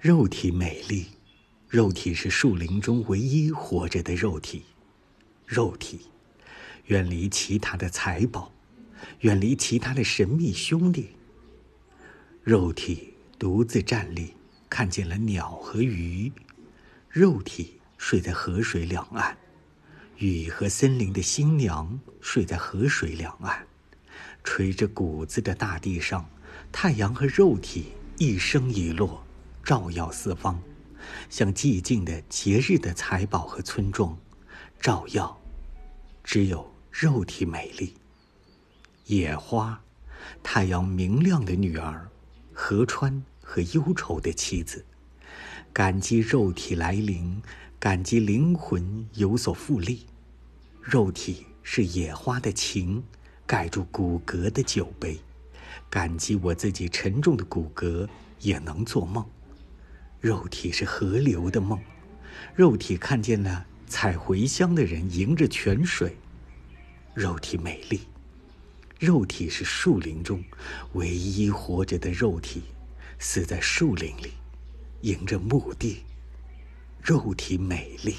肉体美丽，肉体是树林中唯一活着的肉体。肉体，远离其他的财宝，远离其他的神秘兄弟。肉体独自站立，看见了鸟和鱼。肉体睡在河水两岸，雨和森林的新娘睡在河水两岸。垂着谷子的大地上，太阳和肉体一升一落。照耀四方，像寂静的节日的财宝和村庄，照耀，只有肉体美丽。野花，太阳明亮的女儿，河川和忧愁的妻子，感激肉体来临，感激灵魂有所复利。肉体是野花的情，盖住骨骼的酒杯，感激我自己沉重的骨骼也能做梦。肉体是河流的梦，肉体看见了采茴香的人迎着泉水，肉体美丽，肉体是树林中唯一活着的肉体，死在树林里，迎着墓地，肉体美丽。